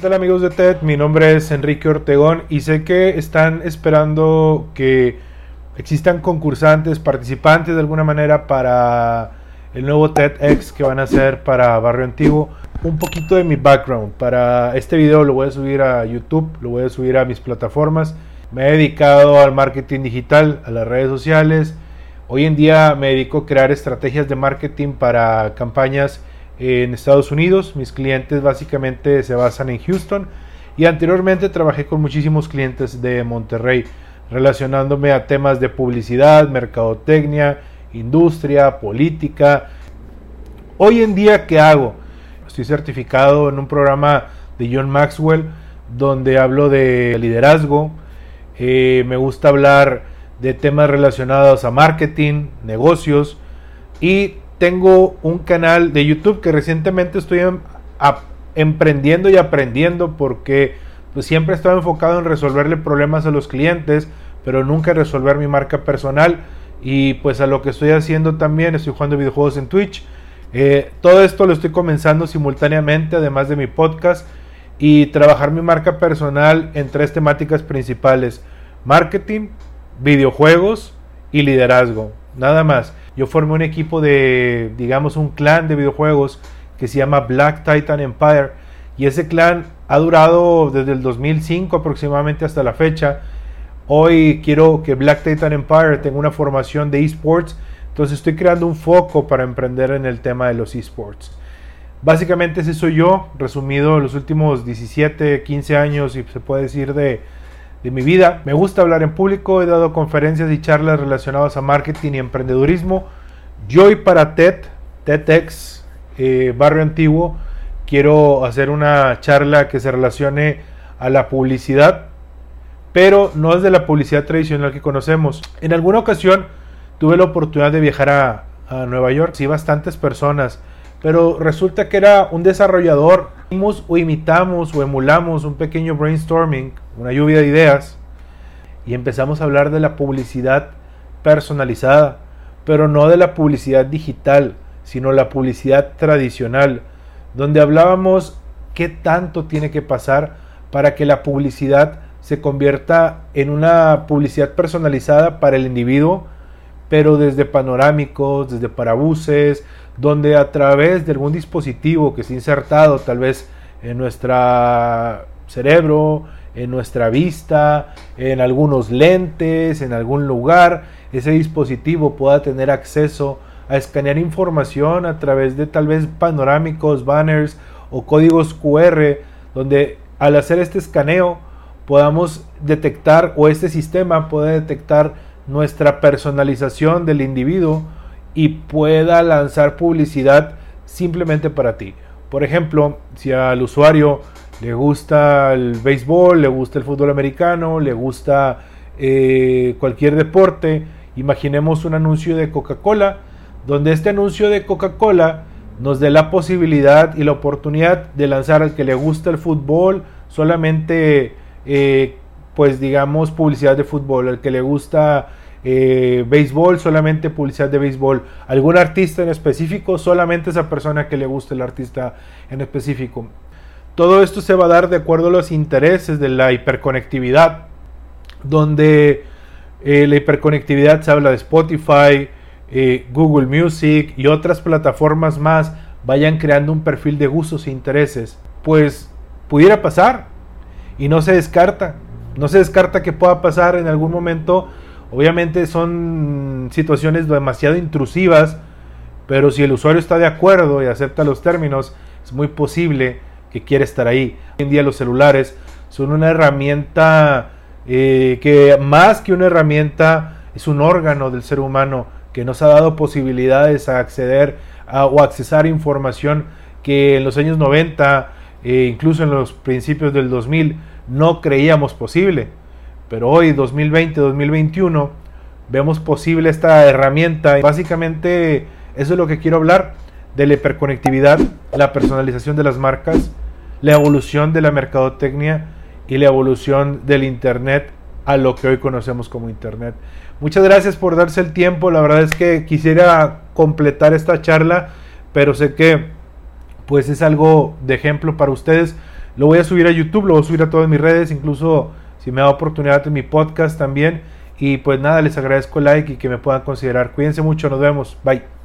tal amigos de TED? Mi nombre es Enrique Ortegón y sé que están esperando que existan concursantes, participantes de alguna manera para el nuevo TEDx que van a hacer para Barrio Antiguo. Un poquito de mi background. Para este video lo voy a subir a YouTube, lo voy a subir a mis plataformas. Me he dedicado al marketing digital, a las redes sociales. Hoy en día me dedico a crear estrategias de marketing para campañas en Estados Unidos. Mis clientes básicamente se basan en Houston y anteriormente trabajé con muchísimos clientes de Monterrey relacionándome a temas de publicidad, mercadotecnia, industria, política. Hoy en día, ¿qué hago? Estoy certificado en un programa de John Maxwell donde hablo de liderazgo. Eh, me gusta hablar de temas relacionados a marketing, negocios y tengo un canal de YouTube que recientemente estoy em, emprendiendo y aprendiendo porque pues, siempre he estado enfocado en resolverle problemas a los clientes, pero nunca resolver mi marca personal. Y pues a lo que estoy haciendo también, estoy jugando videojuegos en Twitch. Eh, todo esto lo estoy comenzando simultáneamente, además de mi podcast, y trabajar mi marca personal en tres temáticas principales. Marketing, videojuegos y liderazgo. Nada más yo formé un equipo de, digamos, un clan de videojuegos que se llama Black Titan Empire. Y ese clan ha durado desde el 2005 aproximadamente hasta la fecha. Hoy quiero que Black Titan Empire tenga una formación de esports. Entonces estoy creando un foco para emprender en el tema de los esports. Básicamente ese soy yo, resumido los últimos 17, 15 años y se puede decir de, de mi vida. Me gusta hablar en público, he dado conferencias y charlas relacionadas a marketing y emprendedurismo. Yo hoy para TED, TEDx, eh, Barrio Antiguo, quiero hacer una charla que se relacione a la publicidad, pero no es de la publicidad tradicional que conocemos. En alguna ocasión tuve la oportunidad de viajar a, a Nueva York, sí, bastantes personas, pero resulta que era un desarrollador, o imitamos o emulamos un pequeño brainstorming una lluvia de ideas y empezamos a hablar de la publicidad personalizada, pero no de la publicidad digital, sino la publicidad tradicional, donde hablábamos qué tanto tiene que pasar para que la publicidad se convierta en una publicidad personalizada para el individuo, pero desde panorámicos, desde parabuses, donde a través de algún dispositivo que ha insertado tal vez en nuestro cerebro, en nuestra vista, en algunos lentes, en algún lugar, ese dispositivo pueda tener acceso a escanear información a través de tal vez panorámicos, banners o códigos QR, donde al hacer este escaneo podamos detectar o este sistema pueda detectar nuestra personalización del individuo y pueda lanzar publicidad simplemente para ti. Por ejemplo, si al usuario le gusta el béisbol, le gusta el fútbol americano, le gusta eh, cualquier deporte. Imaginemos un anuncio de Coca-Cola, donde este anuncio de Coca-Cola nos dé la posibilidad y la oportunidad de lanzar al que le gusta el fútbol solamente, eh, pues digamos, publicidad de fútbol, al que le gusta eh, béisbol, solamente publicidad de béisbol, algún artista en específico, solamente esa persona que le gusta el artista en específico. Todo esto se va a dar de acuerdo a los intereses de la hiperconectividad, donde eh, la hiperconectividad se habla de Spotify, eh, Google Music y otras plataformas más vayan creando un perfil de gustos e intereses. Pues pudiera pasar y no se descarta. No se descarta que pueda pasar en algún momento. Obviamente son situaciones demasiado intrusivas, pero si el usuario está de acuerdo y acepta los términos, es muy posible que quiere estar ahí. Hoy en día los celulares son una herramienta eh, que más que una herramienta es un órgano del ser humano que nos ha dado posibilidades a acceder a, o accesar información que en los años 90, e incluso en los principios del 2000, no creíamos posible. Pero hoy, 2020, 2021, vemos posible esta herramienta. Básicamente, eso es lo que quiero hablar de la hiperconectividad, la personalización de las marcas, la evolución de la mercadotecnia y la evolución del Internet a lo que hoy conocemos como Internet. Muchas gracias por darse el tiempo. La verdad es que quisiera completar esta charla, pero sé que pues es algo de ejemplo para ustedes. Lo voy a subir a YouTube, lo voy a subir a todas mis redes, incluso si me da oportunidad en mi podcast también. Y pues nada, les agradezco el like y que me puedan considerar. Cuídense mucho, nos vemos. Bye.